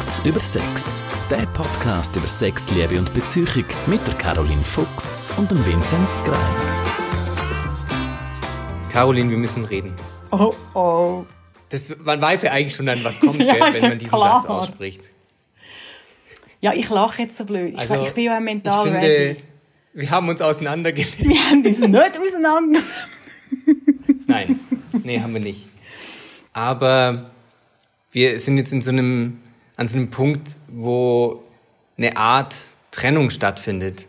Fuchs über Sex. Der Podcast über Sex, Liebe und Beziehung mit der Caroline Fuchs und dem Vinzenz Grein. Caroline, wir müssen reden. Oh oh. Das, man weiß ja eigentlich schon dann, was kommt, Ja, gell, ist wenn man diesen klar. Satz ausspricht. Ja, ich lache jetzt so blöd. Ich, Also, ich bin ja Ich mental finde, ready. wir haben uns auseinandergelebt. Wir haben uns nicht auseinander. Nein, nee, haben wir nicht. Aber wir sind jetzt in so einem, an so einem Punkt, wo eine Art Trennung stattfindet.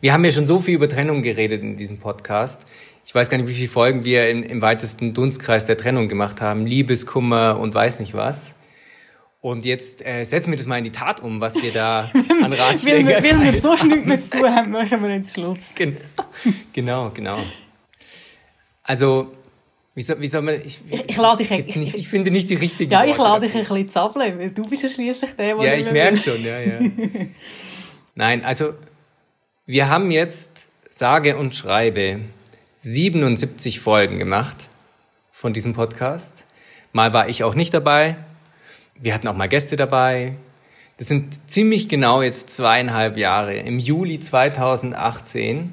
Wir haben ja schon so viel über Trennung geredet in diesem Podcast. Ich weiß gar nicht, wie viele Folgen wir im, im weitesten Dunstkreis der Trennung gemacht haben. Liebeskummer und weiß nicht was. Und jetzt äh, setzen wir das mal in die Tat um, was wir da an Ratschlägen wir, weil wir erteilt so haben. nichts mehr zu haben, machen wir jetzt Schluss. Genau, genau. genau. Also, wie soll, wie soll man... Ich, Ich- ich lade dich- nicht, ich finde nicht die richtigen Ja, ich lade dich ein bisschen zappeln, weil du bist ja schliesslich der, der Ja, ich merke schon, ja, ja. Nein, also, wir haben jetzt, sage und schreibe, 77 Folgen gemacht von diesem Podcast. Mal war ich auch nicht dabei. Wir hatten auch mal Gäste dabei. Das sind ziemlich genau jetzt zweieinhalb Jahre. Im Juli 2018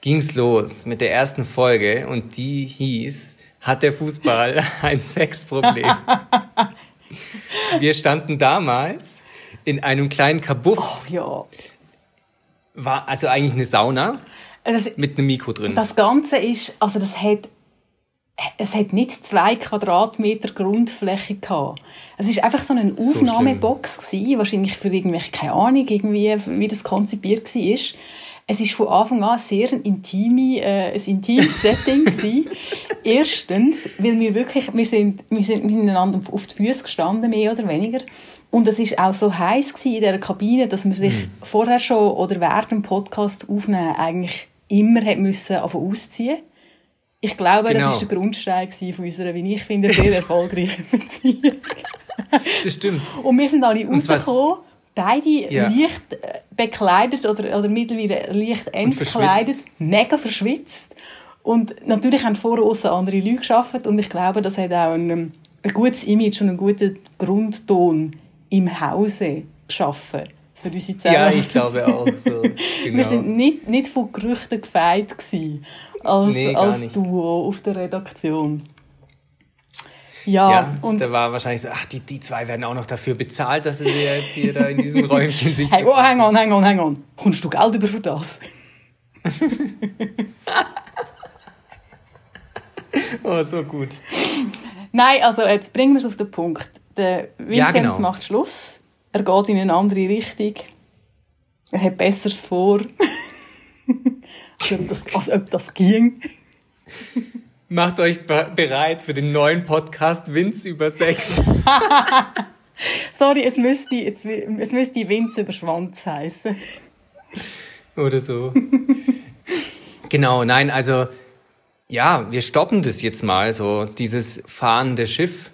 ging's los mit der ersten Folge und die hieß, hat der Fußball ein Sexproblem? Wir standen damals in einem kleinen Kabuff, Ja. war also eigentlich eine Sauna Das, mit einem Mikro drin. das Ganze ist, also das hat, es hat nicht zwei Quadratmeter Grundfläche gehabt. Es ist einfach so eine So Aufnahmebox gewesen, wahrscheinlich für irgendwelche, keine Ahnung, irgendwie, wie das konzipiert war. Es ist von Anfang an sehr ein, intime, äh, ein intimes Setting gewesen. Erstens, weil wir wirklich, wir sind, wir sind miteinander auf die Füße gestanden, mehr oder weniger. Und es ist auch so heiß in dieser Kabine, dass man sich Mhm. vorher schon oder während dem Podcast aufnehmen eigentlich immer hat müssen ausziehen. Ich glaube, Genau. das war der Grundstein von unserer, wie ich finde, sehr erfolgreichen Beziehung. Das stimmt. Und wir sind alle rausgekommen, beide Ja. leicht äh, bekleidet oder, oder mittlerweile leicht entkleidet, mega verschwitzt. Und natürlich haben vor uns andere Leute geschafft und ich glaube, das hat auch ein, ähm, ein gutes Image und einen guten Grundton im Hause geschaffen für unsere Ja, Zuhörer. ich glaube auch so. Genau. Wir sind nicht, nicht von Gerüchten gefeit gewesen, als, Nee, als. Duo auf der Redaktion. Ja, ja, und da war wahrscheinlich so, ach, die, die zwei werden auch noch dafür bezahlt, dass sie jetzt hier da in diesem Räumchen sich... Hey, oh, hang on, hang on, hang on. Kommst du Geld über für das? Oh, so gut. Nein, also jetzt bringen wir es auf den Punkt. Der Vinzenz Ja, genau. macht Schluss. Er geht in eine andere Richtung. Er hat Besseres vor. als, ob das, als ob das ging. Macht euch be bereit für den neuen Podcast Winz über Sex. Sorry, es müsste, es müsste Winz über Schwanz heißen. Oder so. genau, nein, also ja, wir stoppen das jetzt mal, so dieses fahrende Schiff.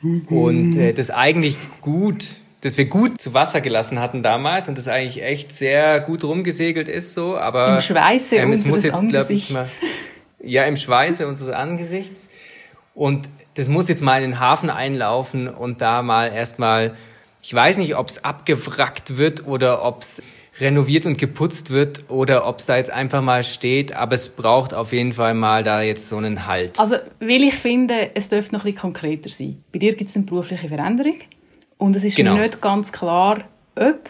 Und äh, das eigentlich gut, dass wir gut zu Wasser gelassen hatten damals und das eigentlich echt sehr gut rumgesegelt ist, so, aber Im Schweiße ähm, es muss jetzt, glaube ich, mal. Ja, im Schweiße unseres Angesichts. Und das muss jetzt mal in den Hafen einlaufen und da mal erstmal, ich weiß nicht, ob es abgewrackt wird oder ob es renoviert und geputzt wird oder ob es da jetzt einfach mal steht, aber es braucht auf jeden Fall mal da jetzt so einen Halt. Also, weil ich finde, es dürfte noch ein bisschen konkreter sein. Bei dir gibt es eine berufliche Veränderung. Und es ist Genau. nicht ganz klar, ob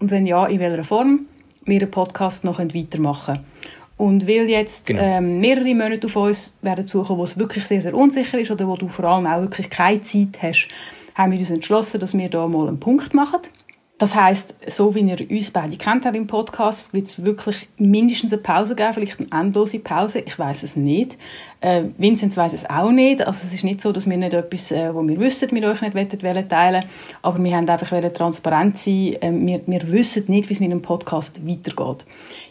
und wenn ja, in welcher Form wir den Podcast noch weitermachen können. Und weil jetzt Genau. ähm, mehrere Monate auf uns werden suchen, wo es wirklich sehr, sehr unsicher ist oder wo du vor allem auch wirklich keine Zeit hast, haben wir uns entschlossen, dass wir da mal einen Punkt machen. Das heißt, so wie ihr uns beide kennt habt im Podcast, wird es wirklich mindestens eine Pause geben, vielleicht eine endlose Pause. Ich weiß es nicht. Äh, Vinzenz weiß es auch nicht. Also es ist nicht so, dass wir nicht etwas, äh, wo wir wüssten, mit euch nicht wollen, wollen teilen. Aber wir haben einfach transparent sein. Äh, wir, wir wissen nicht, wie es mit einem Podcast weitergeht.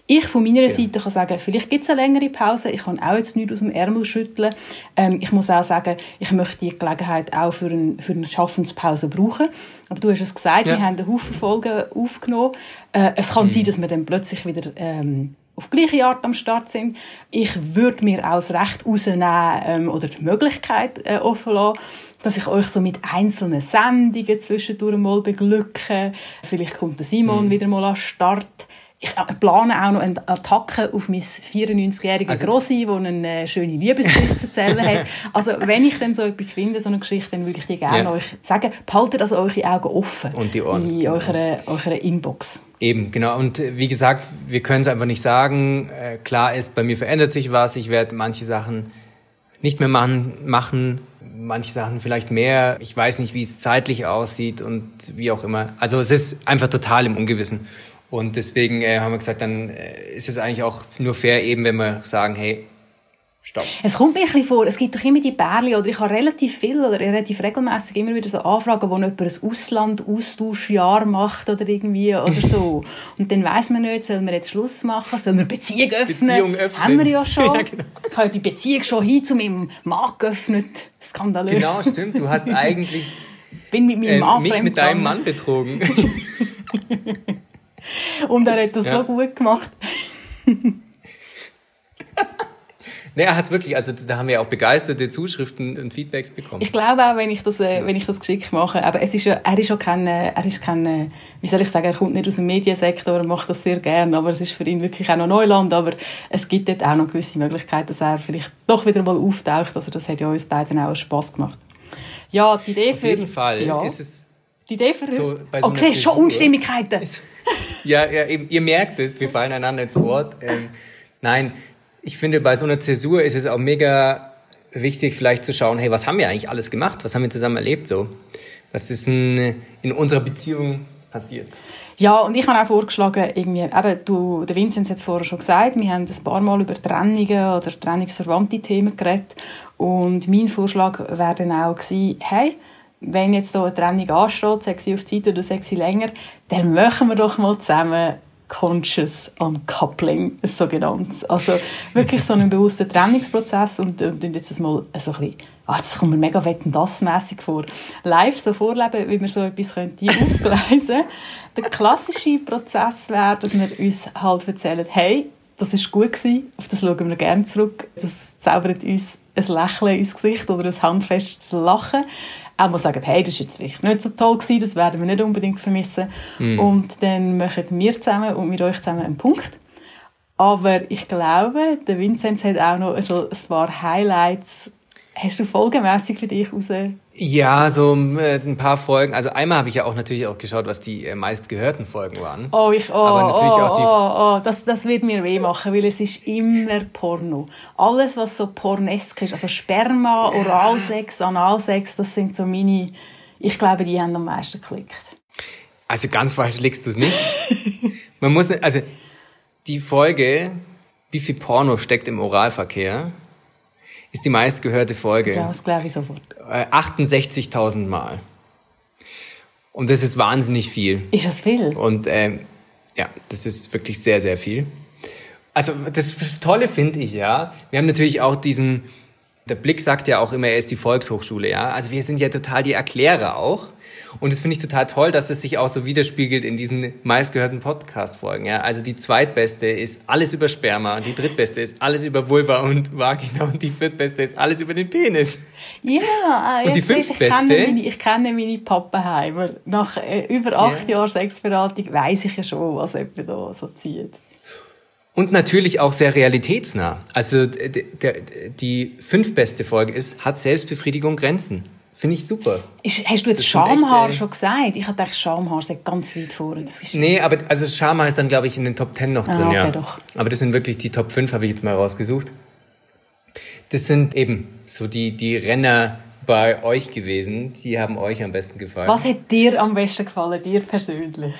Ich von meiner Seite kann sagen, vielleicht gibt es eine längere Pause. Ich kann auch jetzt nichts aus dem Ärmel schütteln. Ähm, ich muss auch sagen, ich möchte die Gelegenheit auch für, ein, für eine Schaffenspause brauchen. Aber du hast es gesagt, Ja. wir haben einen Haufen Folgen aufgenommen. Äh, es kann sein, dass wir dann plötzlich wieder ähm, auf gleiche Art am Start sind. Ich würde mir auch das Recht rausnehmen ähm, oder die Möglichkeit äh, offen lassen, dass ich euch so mit einzelnen Sendungen zwischendurch mal beglücke. Vielleicht kommt der Simon mhm. wieder mal an Start. Ich plane auch noch eine Attacke auf mein 94-jähriges also, Grossi, das eine äh, schöne Liebesgeschichte zu erzählen hat. Also wenn ich dann so etwas finde, so eine Geschichte, dann würde ich die gerne ja. euch sagen. Behaltet also eure Augen offen Und die Ohren. in eurer, eurer Inbox. Eben, genau. Und äh, wie gesagt, wir können es einfach nicht sagen. Äh, klar ist, bei mir verändert sich was. Ich werde manche Sachen nicht mehr machen, machen, manche Sachen vielleicht mehr. Ich weiß nicht, wie es zeitlich aussieht und wie auch immer. Also es ist einfach total im Ungewissen. Und deswegen äh, haben wir gesagt, dann äh, ist es eigentlich auch nur fair, eben wenn wir sagen, hey, Stopp. Es kommt mir ein bisschen vor, es gibt doch immer die Bärli, oder ich habe relativ viel oder relativ regelmäßig immer wieder so Anfragen, wo jemand ein Ausland-Austauschjahr macht oder irgendwie oder so. Und dann weiss man nicht, sollen wir jetzt Schluss machen, sollen wir Beziehung öffnen? Beziehung öffnen. Haben wir ja schon. ja, genau. Ich habe die Beziehung schon hin zu meinem Mann geöffnet. Skandalös. Genau, stimmt. Du hast eigentlich Bin mit meinem Mann äh, mich mit deinem Mann betrogen. Und er hat das ja. so gut gemacht. Nee, er hat wirklich, also da haben wir auch begeisterte Zuschriften und Feedbacks bekommen. Ich glaube auch, wenn ich das, äh, wenn ich das geschickt mache, aber es ist ja, er ist ja kein, äh, er ist kein, äh, wie soll ich sagen, er kommt nicht aus dem Mediensektor, er macht das sehr gerne, aber es ist für ihn wirklich auch noch Neuland, aber es gibt dort auch noch gewisse Möglichkeiten, dass er vielleicht doch wieder mal auftaucht, also das hat ja uns beiden auch Spass gemacht. Ja, die Idee für... Auf jeden Fall ja, ist es... Die Idee für... So, bei so oh, siehst schon Unstimmigkeiten. ja, ja eben, ihr merkt es, wir fallen einander ins Wort. Ähm, nein, ich finde, bei so einer Zäsur ist es auch mega wichtig, vielleicht zu schauen, hey, was haben wir eigentlich alles gemacht? Was haben wir zusammen erlebt so? Was ist in, in unserer Beziehung passiert? Ja, und ich habe auch vorgeschlagen, irgendwie, eben, du, der Vincent hat es vorher schon gesagt, wir haben ein paar Mal über Trennungen oder trennungsverwandte Themen geredet. Und mein Vorschlag wäre dann auch gewesen, hey, wenn jetzt hier eine Trennung ansteht, sei sie auf Zeit oder sei sie länger, dann machen wir doch mal zusammen Conscious Uncoupling, ein sogenanntes. Also wirklich so einen bewussten Trennungsprozess und, und jetzt das mal so ein bisschen, ah, das kommt mir mega wetten das mäßig vor, live so vorleben, wie man so etwas könnte aufgleisen. Der klassische Prozess wäre, dass wir uns halt erzählen, hey, das ist gut gewesen, auf das schauen wir gerne zurück, das zaubert uns ein Lächeln ins Gesicht oder ein handfestes Lachen auch mal sagen, hey, das war jetzt vielleicht nicht so toll gewesen, das werden wir nicht unbedingt vermissen. Mm. Und dann machen wir zusammen und mit euch zusammen einen Punkt. Aber ich glaube, der Vinzenz hat auch noch so ein paar Highlights Hast du folgemäßig für dich raus? Ja, so äh, ein paar Folgen. Also einmal habe ich ja auch natürlich auch geschaut, was die äh, meistgehörten Folgen waren. Oh, ich, oh, Aber natürlich oh, auch die oh, oh, das, das wird mir weh machen, weil es ist immer Porno. Alles, was so pornesk ist, also Sperma, Oralsex, Analsex, das sind so meine, ich glaube, die haben am meisten geklickt. Also ganz falsch liegst du es nicht. Man muss, also die Folge, wie viel Porno steckt im Oralverkehr? Ist die meistgehörte Folge. Ja, das glaube ich sofort. 68.000 äh, Mal. Und das ist wahnsinnig viel. Ist das viel? Und ähm, ja, das ist wirklich sehr, sehr viel. Also das Tolle finde ich ja, wir haben natürlich auch diesen, der Blick sagt ja auch immer, er ist die Volkshochschule, ja. Also wir sind ja total die Erklärer auch. Und das finde ich total toll, dass es sich auch so widerspiegelt in diesen meistgehörten Podcast-Folgen. Ja? Also die zweitbeste ist alles über Sperma, die drittbeste ist alles über Vulva und Vagina und die viertbeste ist alles über den Penis. Ja, und die fünftbeste... Ich kenne meine, ich kenne meine Pappenheimer. Nach äh, über acht ja. Jahren Sexberatung weiß ich ja schon, was jemand da so zieht. Und natürlich auch sehr realitätsnah. Also die fünftbeste Folge ist, hat Selbstbefriedigung Grenzen? Finde ich super. Ist, hast du jetzt Schamhaar echt, äh, schon gesagt? Ich dachte, Schamhaar sei ganz weit vorne. nee, aber also Schamhaar ist dann, glaube ich, in den Top 10 noch drin. Ah, okay, ja. Doch. Aber das sind wirklich die Top 5, habe ich jetzt mal rausgesucht. Das sind eben so die, die Renner bei euch gewesen. Die haben euch am besten gefallen. Was hat dir am besten gefallen, dir persönlich?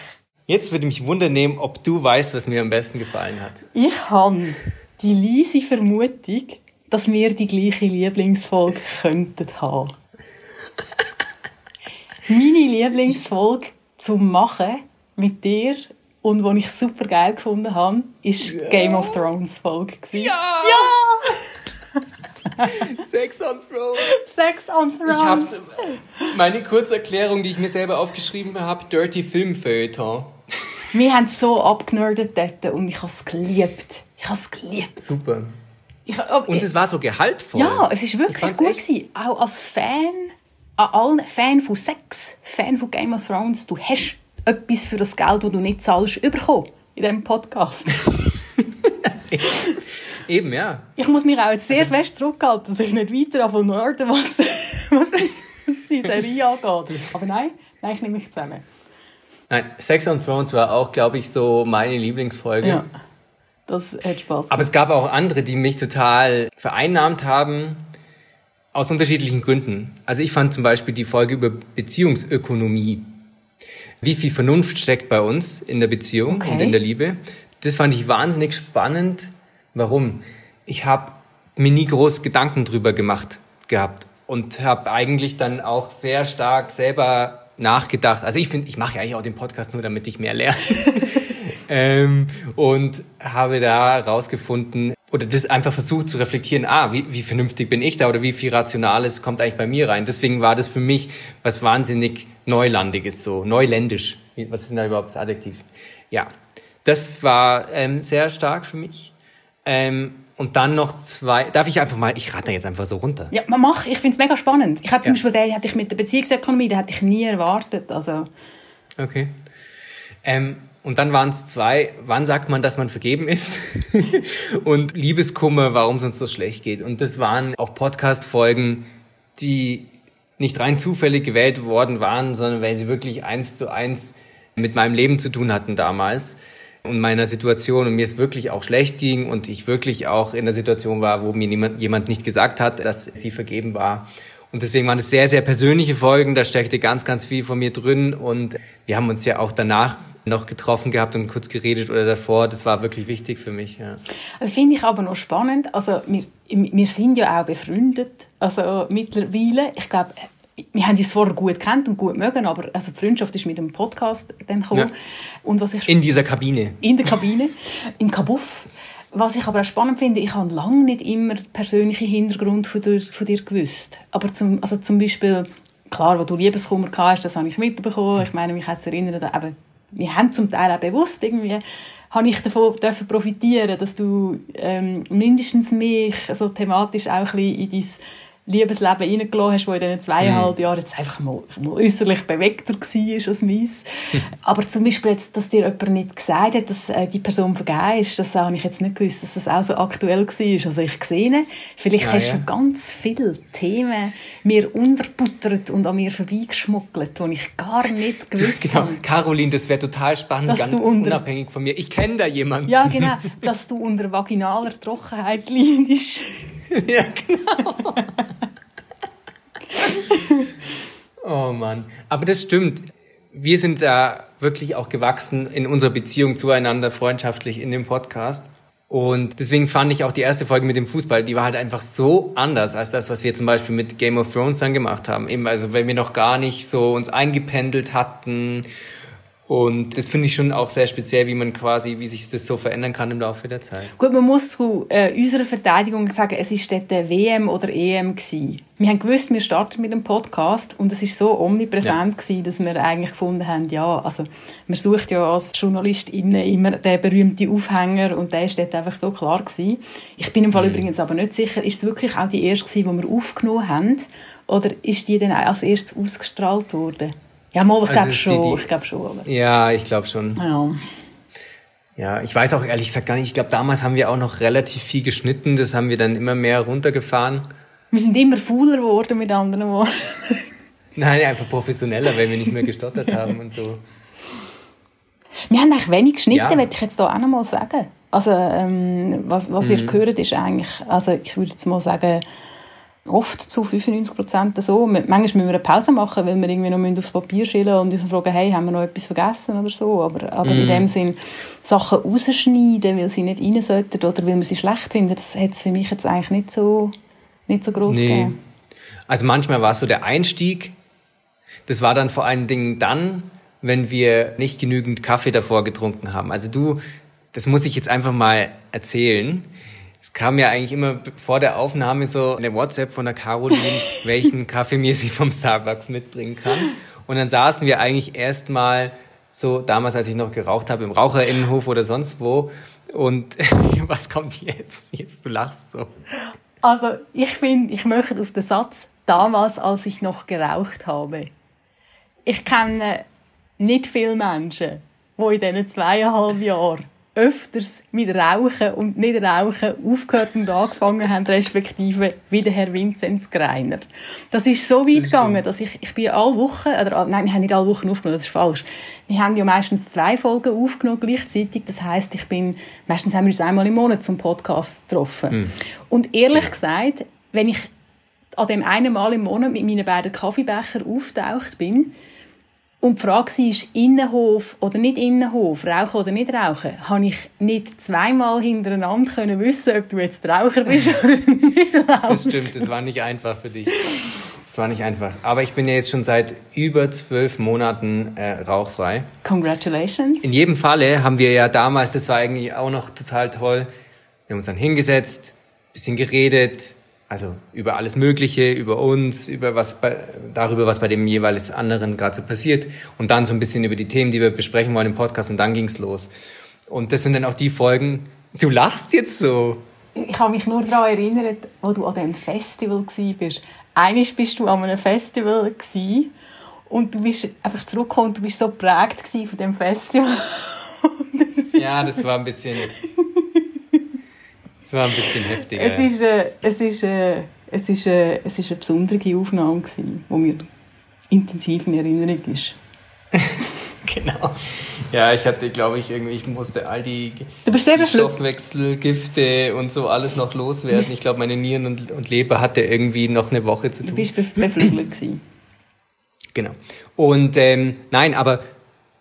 Jetzt würde mich wundern ob du weißt, was mir am besten gefallen hat. Ich habe die leise Vermutung, dass wir die gleiche Lieblingsfolge könnten haben. Meine Lieblingsfolge zum Machen mit dir und die ich super geil gefunden habe, ist ja. Game of Thrones Folge. Ja! ja! Sex on Thrones. Sex on Thrones. Ich hab's, meine Kurzerklärung, die ich mir selber aufgeschrieben habe, Dirty Film Feuilleton. Wir haben so abgenördet dort und ich habe es geliebt. Ich habe es geliebt. Super. Ich, okay. Und es war so gehaltvoll. Ja, es ist wirklich gut gewesen. Auch als Fan an allen Fan von Sex, Fan von Game of Thrones, du hast etwas für das Geld, das du nicht zahlst, bekommen in diesem Podcast. Eben, ja. Ich muss mich auch jetzt sehr also, fest zurückhalten, dass ich nicht weiter von nerden, was, was die Serie angeht. Aber nein, nein, ich nehme mich zusammen. Nein, Sex on Thrones war auch, glaube ich, so meine Lieblingsfolge. Ja, das hat Spaß gemacht. Aber es gab auch andere, die mich total vereinnahmt haben, aus unterschiedlichen Gründen. Also ich fand zum Beispiel die Folge über Beziehungsökonomie. Wie viel Vernunft steckt bei uns in der Beziehung okay. und in der Liebe. Das fand ich wahnsinnig spannend. Warum? Ich habe mir nie groß Gedanken drüber gemacht gehabt und habe eigentlich dann auch sehr stark selber nachgedacht. Also ich finde, ich mache ja eigentlich auch den Podcast nur, damit ich mehr lerne. ähm, und habe da rausgefunden oder das einfach versucht zu reflektieren, ah, wie, wie vernünftig bin ich da oder wie viel Rationales kommt eigentlich bei mir rein. Deswegen war das für mich was wahnsinnig Neulandiges, so neuländisch. Was ist denn da überhaupt das Adjektiv? Ja, das war ähm, sehr stark für mich. Ähm, und dann noch zwei. Darf ich einfach mal, ich rate jetzt einfach so runter. Ja, man mach. Ich finde es mega spannend. Ich hatte zum ja. Beispiel den, hatte ich mit der Beziehungsökonomie, den hätte ich nie erwartet. Also. Okay. Ähm, und dann waren es zwei, wann sagt man, dass man vergeben ist? und Liebeskummer, warum es uns so schlecht geht. Und das waren auch Podcast-Folgen, die nicht rein zufällig gewählt worden waren, sondern weil sie wirklich eins zu eins mit meinem Leben zu tun hatten damals und meiner Situation und mir es wirklich auch schlecht ging und ich wirklich auch in der Situation war, wo mir niemand, jemand nicht gesagt hat, dass sie vergeben war. Und deswegen waren es sehr, sehr persönliche Folgen. Da steckte ganz, ganz viel von mir drin. Und wir haben uns ja auch danach noch getroffen gehabt und kurz geredet oder davor. Das war wirklich wichtig für mich. Ja. Das finde ich aber noch spannend. Also wir, wir sind ja auch befreundet. Also mittlerweile. Ich glaube, wir haben uns vorher gut kennt und gut mögen, aber also die Freundschaft ist mit dem Podcast dann gekommen. Ja. Und was ich in dieser Kabine. In der Kabine, im Kabuff. Was ich aber auch spannend finde, ich habe lange nicht immer den persönlichen Hintergrund von dir, von dir gewusst. Aber zum, also zum Beispiel, klar, wo du Liebeskummer hast, das habe ich mitbekommen. Ich meine, mich hat es erinnert, eben, wir haben zum Teil auch bewusst irgendwie habe ich davon dürfen profitieren, dass du ähm, mindestens mich so thematisch auch ein bisschen in dein Liebesleben reingelassen hast, das in diesen zweieinhalb mhm. Jahren jetzt einfach mal, mal äußerlich bewegter war als meins. Aber zum Beispiel, jetzt, dass dir jemand nicht gesagt hat, dass äh, die Person vergeben ist, das habe ich jetzt nicht gewusst, dass das auch so aktuell war. Also ich sehe, vielleicht ja, hast ja. du ganz viele Themen mir unterbuttert und an mir vorbeigeschmuggelt, die ich gar nicht gewusst genau. habe. Caroline, das wäre total spannend, dass ganz unabhängig von mir. Ich kenne da jemanden. Ja, genau, dass du unter vaginaler Trockenheit leidest. ja, genau. oh Mann. Aber das stimmt. Wir sind da wirklich auch gewachsen in unserer Beziehung zueinander, freundschaftlich in dem Podcast. Und deswegen fand ich auch die erste Folge mit dem Fußball, die war halt einfach so anders als das, was wir zum Beispiel mit Game of Thrones dann gemacht haben. Eben, also weil wir noch gar nicht so uns eingependelt hatten und das finde ich schon auch sehr speziell, wie man quasi, wie sich das so verändern kann im Laufe der Zeit. Gut, man muss zu äh, unserer Verteidigung sagen, es ist dort der WM oder EM gewesen. Wir haben gewusst, wir starten mit dem Podcast und es ist so omnipräsent ja. gewesen, dass wir eigentlich gefunden haben, ja, also man sucht ja als Journalistin immer den berühmten Aufhänger und der ist dort einfach so klar gewesen. Ich bin im Fall mhm. übrigens aber nicht sicher, ist es wirklich auch die erste gewesen, die wir aufgenommen haben oder ist die dann als erstes ausgestrahlt worden? Ja, mal, ich also glaube schon. Die, die, ich glaube schon. Aber. Ja, ich glaube schon. Ja. Ja, ich weiß auch ehrlich gesagt gar nicht. Ich glaube, damals haben wir auch noch relativ viel geschnitten. Das haben wir dann immer mehr runtergefahren. Wir sind immer fauler geworden mit anderen Worten. Nein, einfach professioneller, weil wir nicht mehr gestottert haben und so. Wir haben eigentlich wenig geschnitten, ja. würde ich jetzt hier auch noch mal sagen. Also, ähm, was, was mhm. ihr gehört, ist eigentlich, also ich würde jetzt mal sagen, oft zu 95 Prozent so. Manchmal müssen wir eine Pause machen, weil wir irgendwie noch aufs Papier schreiben und uns fragen, hey, haben wir noch etwas vergessen oder so. Aber, aber mm. in mhm. dem Sinn, Sachen rausschneiden, weil sie nicht rein sollten oder weil wir sie schlecht finden, das hat es für mich jetzt eigentlich nicht so, nicht so groß nee. gegeben. Also manchmal war es so der Einstieg, das war dann vor allen Dingen dann, wenn wir nicht genügend Kaffee davor getrunken haben. Also du, das muss ich jetzt einfach mal erzählen es kam ja eigentlich immer vor der Aufnahme so eine WhatsApp von der Caroline, welchen Kaffee mir sie vom Starbucks mitbringen kann. Und dann saßen wir eigentlich erstmal so damals, als ich noch geraucht habe, im Raucherinnenhof oder sonst wo. Und was kommt jetzt? Jetzt, du lachst so. Also, ich finde, ich möchte auf den Satz damals, als ich noch geraucht habe. Ich kenne nicht viele Menschen, die in diesen zweieinhalb Jahren öfters mit Rauchen und nicht Rauchen aufgehört und angefangen haben, respektive wie der Herr Vinzenz Greiner. Das ist so weit das gegangen, dass ich, ich bin alle Wochen, oder, nein, wir haben nicht alle Wochen aufgenommen, das ist falsch. Wir haben ja meistens zwei Folgen aufgenommen gleichzeitig, das heißt, ich bin, meistens haben wir uns einmal im Monat zum Podcast getroffen. Mhm. Und ehrlich gesagt, wenn ich an dem einen Mal im Monat mit meinen beiden Kaffeebecher auftaucht bin, und die Frage war, Innenhof oder nicht Innenhof, rauchen oder nicht rauchen, habe ich nicht zweimal hintereinander können wissen, ob du jetzt Raucher bist oder nicht Raucher. Das stimmt, das war nicht einfach für dich. Das war nicht einfach. Aber ich bin ja jetzt schon seit über zwölf Monaten äh, rauchfrei. Congratulations. In jedem Falle haben wir ja damals, das war eigentlich auch noch total toll, wir haben uns dann hingesetzt, bisschen geredet, also über alles Mögliche, über uns, über was bei, darüber, was bei dem jeweils anderen gerade so passiert und dann so ein bisschen über die Themen, die wir besprechen wollen im Podcast und dann ging's los. Und das sind dann auch die Folgen. Du lachst jetzt so. Ich habe mich nur daran erinnert, wo du an dem Festival warst. Eines bist du an einem Festival gewesen, und du bist einfach zurückgekommen und du bist so geprägt von dem Festival. ja, das war ein bisschen das war ein bisschen heftiger. Es ist, äh, es ist, äh, es ist, äh, es ist eine besondere Aufnahme, gewesen, die mir intensiv in Erinnerung ist. genau. Ja, ich hatte, glaube ich, irgendwie, ich musste all die, die Stoffwechselgifte und so alles noch loswerden. Ich glaube, meine Nieren und, und Leber hatte irgendwie noch eine Woche zu tun. Du bist beflügelt gewesen. Genau. Und ähm, nein, aber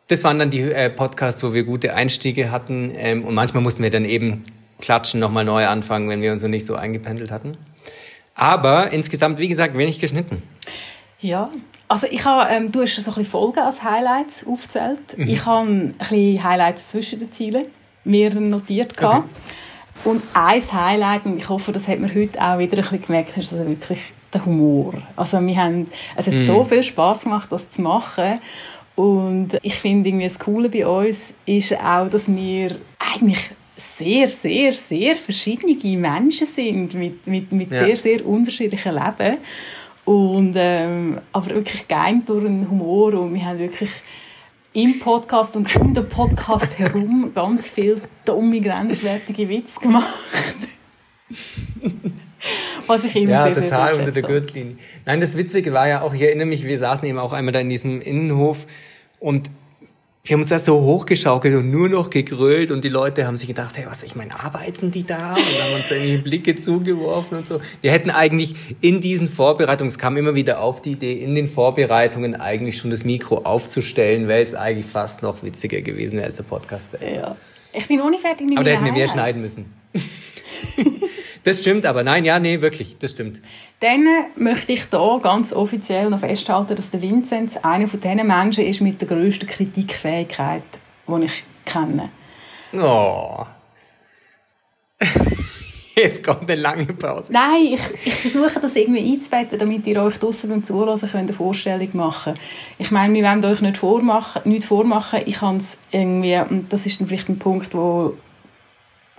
das waren dann die äh, Podcasts, wo wir gute Einstiege hatten. Ähm, und manchmal mussten wir dann eben Klatschen nochmal neu anfangen, wenn wir uns noch nicht so eingependelt hatten. Aber insgesamt, wie gesagt, wenig geschnitten. Ja, also ich habe, ähm, du hast so ein bisschen Folgen als Highlights aufgezählt. Mhm. Ich habe ein bisschen Highlights zwischen den Zielen mir notiert. Okay. Und ein Highlight, und ich hoffe, das hat man heute auch wieder ein bisschen gemerkt, ist also wirklich der Humor. Also wir haben, es hat mm. so viel Spaß gemacht, das zu machen. Und ich finde irgendwie das Coole bei uns ist auch, dass wir eigentlich sehr, sehr, sehr verschiedene Menschen sind mit, mit, mit ja. sehr, sehr unterschiedlichen Leben. Und, ähm, aber wirklich geeint durch den Humor und wir haben wirklich im Podcast und um den Podcast herum ganz viele dumme, grenzwertige Witze gemacht. Was ich immer ja, sehr, total sehr unter der Gürtellinie. Nein, das Witzige war ja auch, ich erinnere mich, wir saßen eben auch einmal da in diesem Innenhof und wir haben uns das so hochgeschaukelt und nur noch gegrölt und die Leute haben sich gedacht, hey, was, ich meine, arbeiten die da? Und haben uns irgendwie Blicke zugeworfen und so. Wir hätten eigentlich in diesen Vorbereitungen, es kam immer wieder auf die Idee, in den Vorbereitungen eigentlich schon das Mikro aufzustellen, wäre es eigentlich fast noch witziger gewesen als der Podcast selber. Ja. Ich bin ohne fertig Aber da hätten wir mehr schneiden müssen. Das stimmt aber. Nein, ja, nee, wirklich, das stimmt. Dann möchte ich hier ganz offiziell noch festhalten, dass der Vinzenz einer von diesen Menschen ist mit der grössten Kritikfähigkeit, die ich kenne. Oh. Jetzt kommt eine lange Pause. Nein, ich, ich versuche das irgendwie einzubetten, damit ihr euch draussen beim Zuhören eine Vorstellung machen könnt. Ich meine, wir wollen euch nicht vormachen, nicht vormachen. Ich kann es irgendwie, und das ist dann vielleicht ein Punkt, wo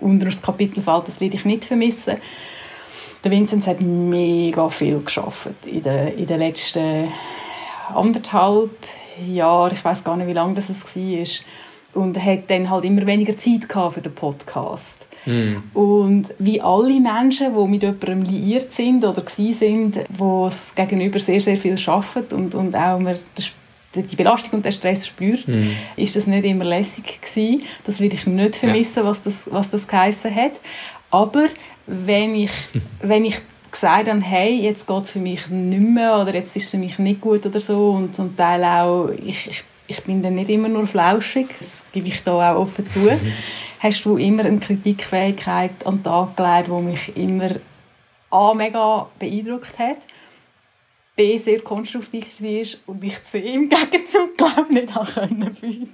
unter das Kapitel fällt, das werde ich nicht vermissen. Der Vinzenz hat mega viel geschafft in den, in den letzten anderthalb Jahren. Ich weiß gar nicht, wie lange das war. Und er hat dann halt immer weniger Zeit für den Podcast. Mm. Und wie alle Menschen, die mit jemandem liiert sind oder sind, wo es gegenüber sehr, sehr viel arbeiten und, und auch man die Belastung und der Stress spürt, mhm. ist das nicht immer lässig gewesen. Das will ich nicht vermissen, ja. was das, was das geheissen hat. Aber wenn ich, wenn ich gesagt habe, hey, jetzt geht es für mich nicht mehr oder jetzt ist es für mich nicht gut oder so und zum Teil auch, ich, ich, ich bin dann nicht immer nur flauschig, das gebe ich da auch offen zu, mhm. hast du immer eine Kritikfähigkeit an den Tag gelegt, die mich immer A, mega beeindruckt hat B sehr konstruktiv war und ich C im Gegenzug glaube nicht können bieten.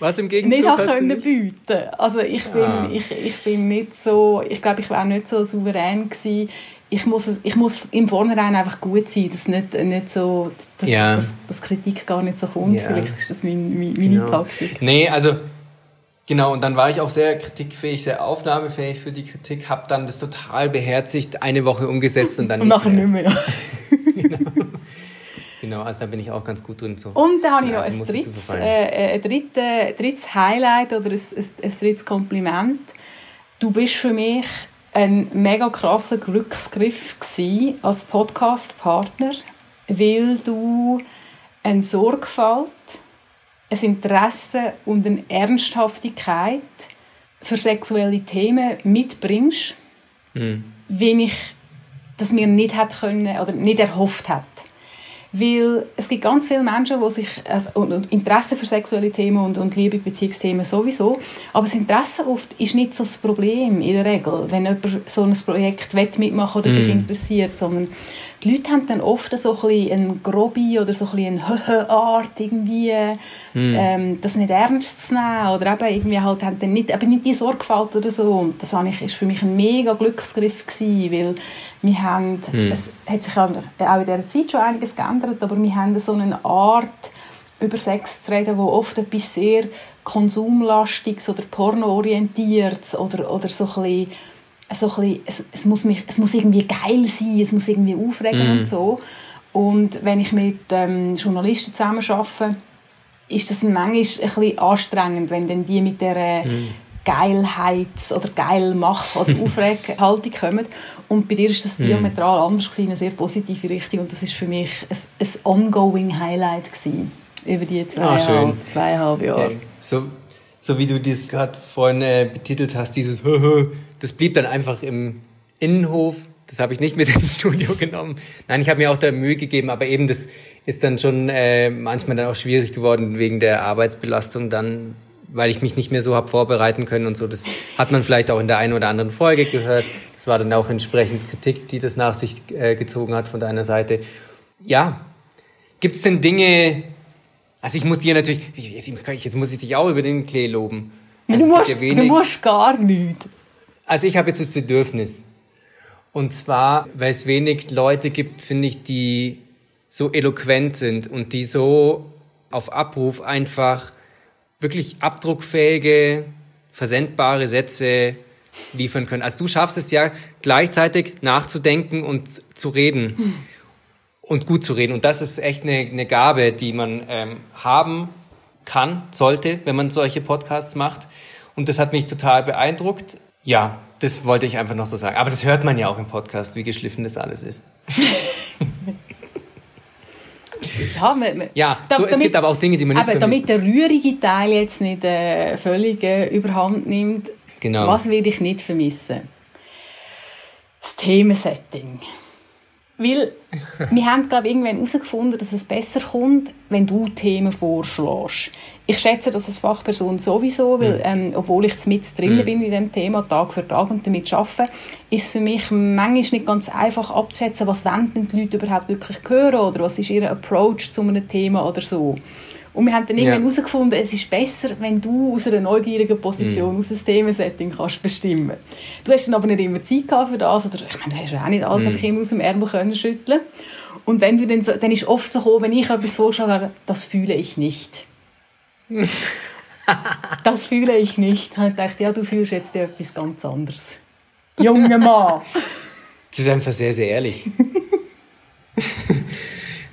Was im Gegenzug nicht können bieten. Also ich bin, ah. ich, ich bin nicht so, ich glaube, ich wäre nicht so souverän gewesen. Ich muss, ich muss im Vornherein einfach gut sein, dass nicht, nicht so, dass, ja. dass, dass Kritik gar nicht so kommt. Ja. Vielleicht ist das meine, meine, meine ja. Taktik. Nee, also Genau, und dann war ich auch sehr kritikfähig, sehr aufnahmefähig für die Kritik, habe dann das total beherzigt, eine Woche umgesetzt und dann Und nicht mehr. nicht mehr. Genau, also da bin ich auch ganz gut drin. So. Und dann habe ich noch ein drittes, verfallen. äh, ein dritte, drittes Highlight oder ein, ein, ein drittes Kompliment. Du bist für mich ein mega krasser Glücksgriff als Podcast-Partner, weil du eine Sorgfalt, ein Interesse und eine Ernsthaftigkeit für sexuelle Themen mitbringst, Hm. wie ich das mir nicht hätte können oder nicht erhofft hätte. Weil es gibt ganz viele Menschen, die sich also, und, Interesse für sexuelle Themen und, und Liebe, Beziehungsthemen sowieso, aber das Interesse oft ist nicht so das Problem in der Regel, wenn jemand so ein Projekt mitmachen oder sich Mhm. interessiert, sondern die Leute haben dann oft so ein eine grobe oder so ein eine Art irgendwie, ähm, das nicht ernst zu nehmen oder eben irgendwie halt haben dann nicht, eben nicht die Sorgfalt oder so. Und das ist für mich ein mega Glücksgriff gewesen, weil wir haben, es hat sich auch auch in dieser Zeit schon einiges geändert, aber wir haben so eine Art über Sex zu reden, wo oft etwas sehr konsumlastiges oder pornoorientiertes oder, oder so ein bisschen, so ein bisschen es, es, muss mich, es muss irgendwie geil sein, es muss irgendwie aufregen und so. Und wenn ich mit ähm, Journalisten zusammen arbeite, ist das manchmal ein bisschen anstrengend, wenn dann die mit der Geilheits- oder Geilmach- oder Aufreghaltung kommen. Und bei dir ist das diametral anders gewesen, eine sehr positive Richtung. Und das ist für mich ein, ein ongoing Highlight gewesen, über die Ah, zweieinhalb, zweieinhalb Jahre. Ja, so, so wie du das gerade vorhin äh, betitelt hast, dieses das blieb dann einfach im Innenhof. Das habe ich nicht mit ins Studio genommen. Nein, ich habe mir auch da Mühe gegeben, aber eben das ist dann schon äh, manchmal dann auch schwierig geworden wegen der Arbeitsbelastung dann, weil ich mich nicht mehr so habe vorbereiten können und so. Das hat man vielleicht auch in der einen oder anderen Folge gehört. Das war dann auch entsprechend Kritik, die das nach sich äh, gezogen hat von deiner Seite. Ja, gibt es denn Dinge, also ich muss dir natürlich, jetzt, jetzt muss ich dich auch über den Klee loben. Also Du musst, ja du wenig- musst gar nichts. Also ich habe jetzt das Bedürfnis. Und zwar, weil es wenig Leute gibt, finde ich, die so eloquent sind und die so auf Abruf einfach wirklich abdruckfähige, versendbare Sätze liefern können. Also du schaffst es ja gleichzeitig nachzudenken und zu reden und gut zu reden. Und das ist echt eine, eine Gabe, die man ähm, haben kann, sollte, wenn man solche Podcasts macht. Und das hat mich total beeindruckt. Ja, das wollte ich einfach noch so sagen. Aber das hört man ja auch im Podcast, wie geschliffen das alles ist. Ja, man, man, Ja, Da- so, es damit- gibt aber auch Dinge, die man nicht aber vermisst. damit der rührige Teil jetzt nicht äh, völlig äh, überhand nimmt, Genau. was will ich nicht vermissen? Das Themensetting. Weil wir haben, glaube ich, irgendwann herausgefunden, dass es besser kommt, wenn du Themen vorschlägst. Ich schätze das als Fachperson sowieso, weil, ähm, obwohl ich mit drin bin in diesem Thema, Tag für Tag und damit arbeite, ist es für mich manchmal nicht ganz einfach abzuschätzen, was wollen denn die Leute überhaupt wirklich hören oder was ist ihr Approach zu einem Thema oder so. Und wir haben dann irgendwann herausgefunden, es ist besser, wenn du aus einer neugierigen Position, aus einem Themensetting kannst bestimmen. Du hast dann aber nicht immer Zeit gehabt für das, oder ich meine, du hast ja auch nicht alles einfach immer aus dem Ärmel können schütteln. Und wenn du dann, so, dann ist oft so gekommen, wenn ich etwas vorgeschlagen habe, das fühle ich nicht. das fühle ich nicht. Dann habe ich gedacht, ja, du fühlst jetzt etwas ganz anderes. Junge Mann! Das ist einfach sehr, sehr ehrlich.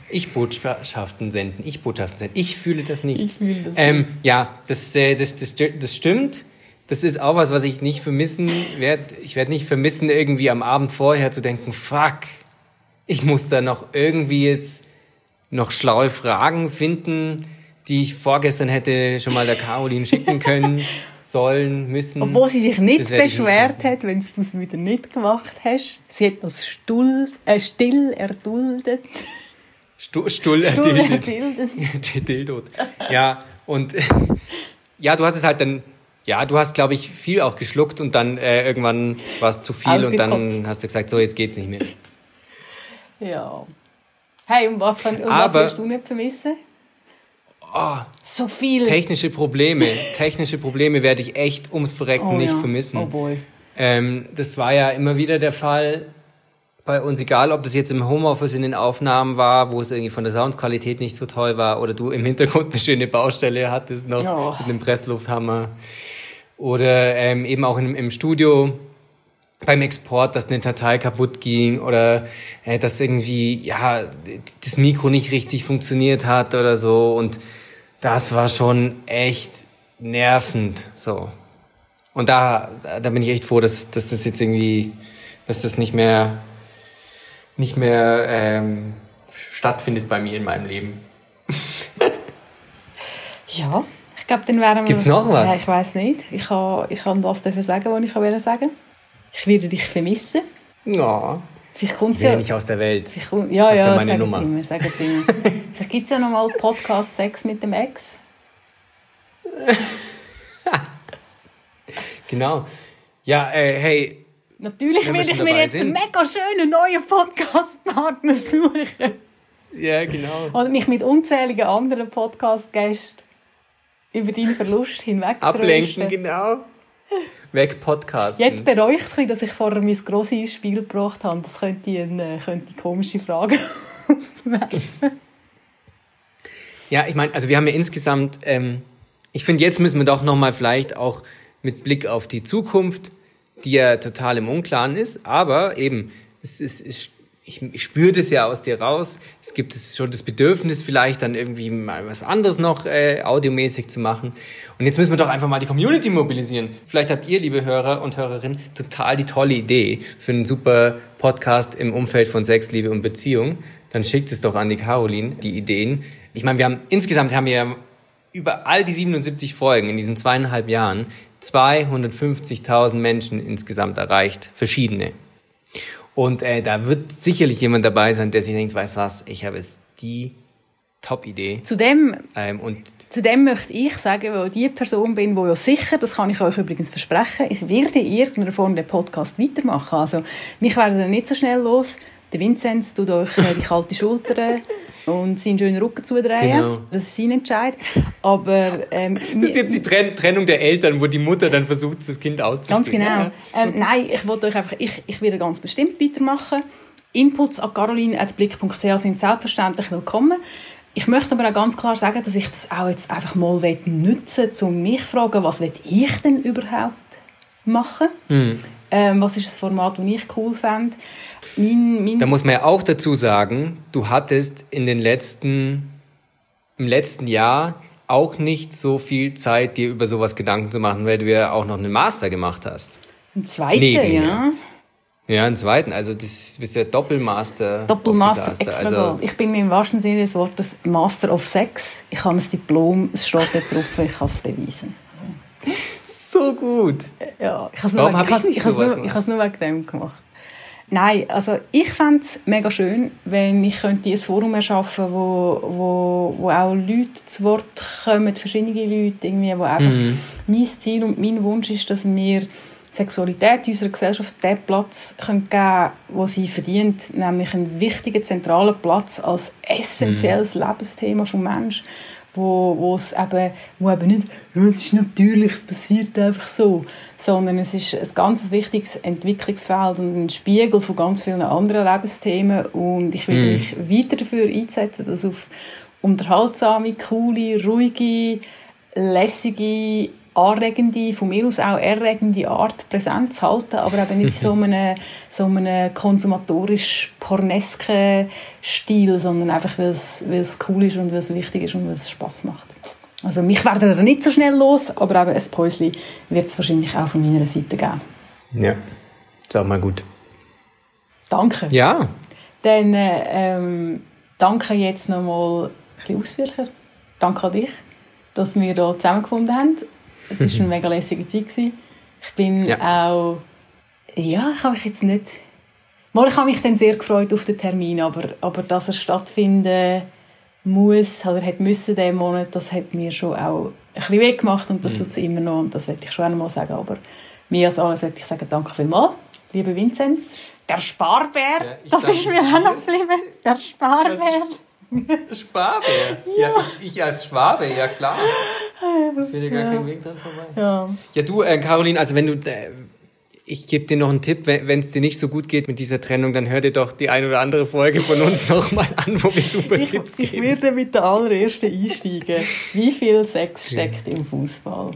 ich Botschaften senden, ich Botschaften senden. Ich fühle das nicht. Ich fühle das ähm, Ja, das, äh, das, das, das stimmt. Das ist auch was, was ich nicht vermissen werde. Ich werde nicht vermissen, irgendwie am Abend vorher zu denken, fuck, ich muss da noch irgendwie jetzt noch schlaue Fragen finden, die ich vorgestern hätte schon mal der Caroline schicken können, sollen, müssen. Obwohl sie sich nicht nicht beschwert hat, wenn du es wieder nicht gemacht hast. Sie hat das stull, äh, still erduldet. Stu Stull, Stull erdildet. erduldet. Dildot. Ja, und ja, du hast es halt dann, ja, du hast, glaube ich, viel auch geschluckt und dann äh, irgendwann war es zu viel und dann hast du gesagt, so, jetzt geht's nicht mehr. Ja. Hey, und was, von, und was Aber- willst du nicht vermissen? Oh, So viel. technische Probleme, technische Probleme werde ich echt ums Verrecken Oh nicht ja. vermissen. Oh boy. Ähm, das war ja immer wieder der Fall bei uns, egal ob das jetzt im Homeoffice in den Aufnahmen war, wo es irgendwie von der Soundqualität nicht so toll war oder du im Hintergrund eine schöne Baustelle hattest noch Ja. mit einem Presslufthammer. oder ähm, eben auch im, im Studio beim Export, dass eine Datei kaputt ging oder äh, dass irgendwie ja das Mikro nicht richtig funktioniert hat oder so und das war schon echt nervend so. Und da da bin ich echt froh, dass, dass das jetzt irgendwie dass das nicht mehr nicht mehr ähm, stattfindet bei mir in meinem Leben. ja, ich glaube, dann wären wir... Gibt's noch was? Ja, ich weiß nicht. Ich kann, ich kann das dafür sagen, was ich wollte sagen. Ich werde dich vermissen. Ja. Vielleicht kommt Ich bin ja... nicht aus der Welt. Vielleicht kommt, ja, Das ist ja meine sagen Nummer. Sie immer, sagen Sie immer. Vielleicht gibt es ja noch mal Podcast Sex mit dem Ex. Genau. Ja, äh, hey, Natürlich werde ich mir jetzt einen sind. mega schönen neuen Podcast-Partner suchen. ja, genau. Oder mich mit unzähligen anderen Podcast-Gästen über deinen Verlust hinweg Ablenken, genau. Weg Podcasten. Jetzt bereue ich es, dass ich vorher mein grosses ins Spiel gebracht habe. Das könnte eine, könnte komische Frage aufwerfen. Ja, ich meine, also wir haben ja insgesamt, ähm, ich finde, jetzt müssen wir doch nochmal vielleicht auch mit Blick auf die Zukunft, die ja total im Unklaren ist, aber eben, es ist, es, ich, ich spüre das ja aus dir raus. Es gibt es schon das Bedürfnis, vielleicht dann irgendwie mal was anderes noch äh, audiomäßig zu machen. Und jetzt müssen wir doch einfach mal die Community mobilisieren. Vielleicht habt ihr, liebe Hörer und Hörerinnen, total die tolle Idee für einen super Podcast im Umfeld von Sex, Liebe und Beziehung. Dann schickt es doch an die Caroline, die Ideen. Ich meine, wir haben insgesamt haben wir über all die 77 Folgen in diesen zweieinhalb Jahren 250.000 Menschen insgesamt erreicht, verschiedene. Und äh, da wird sicherlich jemand dabei sein, der sich denkt, weißt was, ich habe jetzt die Top-Idee. Zudem, Ähm, und zudem möchte ich sagen, weil ich die Person bin, die ja sicher, das kann ich euch übrigens versprechen, ich werde in irgendeiner Form den Podcast weitermachen. Also, mich werden dann nicht so schnell los. Der Vinzenz tut euch äh, die kalte Schulter und seinen schönen Rücken zudrehen. Genau. Das ist sein Entscheid. Aber ähm, das ist jetzt die Trenn Trennung der Eltern, wo die Mutter dann versucht, das Kind auszuspielen. Ganz genau. Ähm, nein, ich wollte euch einfach, ich, ich werde ganz bestimmt weitermachen. Inputs an caroline.blick.ch sind selbstverständlich willkommen. Ich möchte aber auch ganz klar sagen, dass ich das auch jetzt einfach mal nutzen will, um mich zu fragen, was will ich denn überhaupt machen? Hm. Ähm, was ist das Format, das ich cool fände? Mein, mein Da muss man ja auch dazu sagen, du hattest in den letzten, im letzten Jahr auch nicht so viel Zeit, dir über sowas Gedanken zu machen, weil du ja auch noch einen Master gemacht hast. ein zweiter, Neben ja. mir. Ja, einen zweiten. Also du bist ja Doppelmaster. Doppelmaster, extra Also. Ich bin im wahrsten Sinne des Wortes Master of Sex. Ich habe ein Diplom, es steht dort drauf, ich kann es beweisen. So gut. Ja, ich habe es nur, hab ich ich ich nur, ich has nur wegen dem gemacht. Nein, also ich fände es mega schön, wenn ich könnte ein Forum erschaffen könnte, wo, wo, wo auch Leute zu Wort kommen, verschiedene Leute, irgendwie, wo einfach mein Ziel und mein Wunsch ist, dass wir Sexualität in unserer Gesellschaft den Platz können geben können, wo sie verdient, nämlich einen wichtigen, zentralen Platz als essentielles Lebensthema des Menschen wo, wo es eben, wo eben nicht, es ist natürlich, es passiert einfach so, sondern es ist ein ganz wichtiges Entwicklungsfeld und ein Spiegel von ganz vielen anderen Lebensthemen. Und ich will mich weiter dafür einsetzen, dass auf unterhaltsame, coole, ruhige, lässige, anregende, von mir aus auch erregende Art Präsenz halten, aber eben nicht so einem, so einem konsumatorisch pornesken Stil, sondern einfach, weil es, weil es cool ist und weil es wichtig ist und weil es Spass macht. Also mich werden da nicht so schnell los, aber eben ein Päuschen wird es wahrscheinlich auch von meiner Seite geben. Ja, ist auch mal gut. Danke. Ja, Dann äh, ähm, danke jetzt nochmal ein bisschen ausführlicher. Danke an dich, dass wir hier zusammengefunden haben. Es war eine mega lässige Zeit. Gewesen. Ich bin Ja. auch... Ja, ich habe mich jetzt nicht... Mal, ich habe mich dann sehr gefreut auf den Termin, aber, aber dass er stattfinden muss oder hat müssen diesen Monat, das hat mir schon auch ein bisschen weh gemacht und das tut es immer noch und das werde ich schon einmal sagen, aber mehr als alles möchte ich sagen, danke vielmals, lieber Vinzenz. Der Sparbär, Ja, das ist mir auch noch geblieben, der Sparbär. Schwabe. Ja, ich, ich als Schwabe, ja klar. Führt ja gar kein Weg dran vorbei. Ja. Ja, du, äh, Caroline, also wenn du, äh, ich gebe dir noch einen Tipp, wenn es dir nicht so gut geht mit dieser Trennung, dann hör dir doch die ein oder andere Folge von uns nochmal an, wo wir super Ich, Tipps ich geben. werde mit der allerersten einsteigen. Wie viel Sex steckt im Fußball?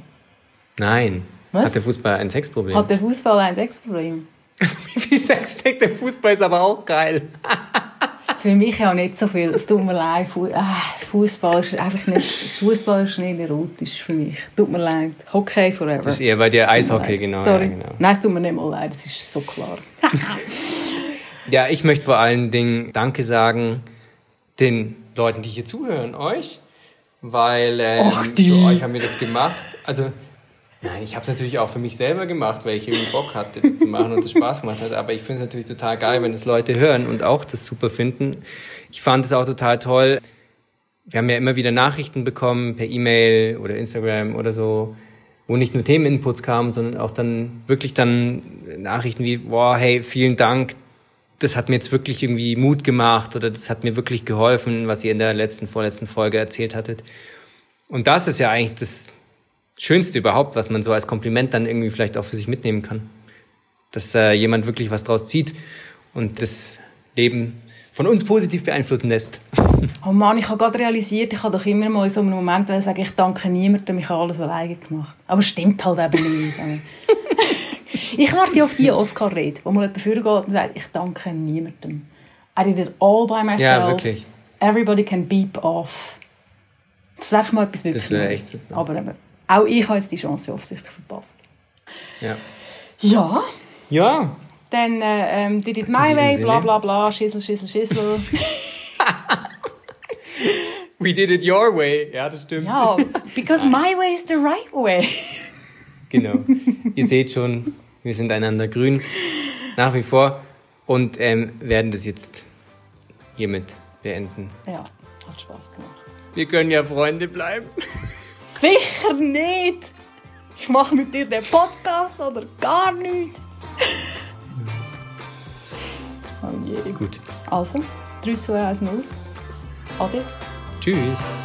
Nein, Was? Hat der Fußball ein Sexproblem? Hat der Fußball ein Sexproblem? Wie viel Sex steckt der Fußball ist aber auch geil. Für mich auch nicht so viel. Es tut mir leid. Ah, Fußball ist einfach nicht. Fußball ist nicht erotisch für mich. Tut mir leid. Hockey forever. Das ist eher bei dir Eishockey, genau. Sorry. Ja, genau. Nein, es tut mir nicht mal leid. Das ist so klar. ja, ich möchte vor allen Dingen Danke sagen den Leuten, die hier zuhören, euch. Weil ähm, für euch haben wir das gemacht. Also, nein, ich habe es natürlich auch für mich selber gemacht, weil ich irgendwie Bock hatte, das zu machen und es Spaß gemacht hat. Aber ich finde es natürlich total geil, wenn das Leute hören und auch das super finden. Ich fand es auch total toll. Wir haben ja immer wieder Nachrichten bekommen per E-Mail oder Instagram oder so, wo nicht nur Themeninputs kamen, sondern auch dann wirklich dann Nachrichten wie, boah, hey, vielen Dank, das hat mir jetzt wirklich irgendwie Mut gemacht oder das hat mir wirklich geholfen, was ihr in der letzten, vorletzten Folge erzählt hattet. Und das ist ja eigentlich das Schönste überhaupt, was man so als Kompliment dann irgendwie vielleicht auch für sich mitnehmen kann. Dass äh, jemand wirklich was draus zieht und das Leben von uns positiv beeinflussen lässt. Oh Mann, ich habe gerade realisiert, ich habe doch immer mal in so einem Moment sagen, ich danke niemandem, ich habe alles alleine gemacht. Aber es stimmt halt eben nicht. ich warte ja auf die Oscar-Rede, wo mal jemand vorgeht und sagt, ich danke niemandem. I did it all by myself. Ja, wirklich. Everybody can beep off. Das wäre mal etwas wirklich Das wäre echt super. Aber eben, auch ich habe jetzt die Chance offensichtlich verpasst. Ja. Ja, Ja, dann äh, ähm, did it my way, bla bla bla, Schissel, Schissel, Schissel. we did it your way. Ja, das stimmt. ja, because my way is the right way. Genau. Ihr seht schon, wir sind einander grün. Nach wie vor. Und ähm, werden das jetzt hiermit beenden. Ja, hat Spaß gemacht. Wir können ja Freunde bleiben. Sicher nicht! Ich mache mit dir den Podcast oder gar nicht. oh je. Gut. Also, 3, 2, 1, 0. Ade. Tschüss.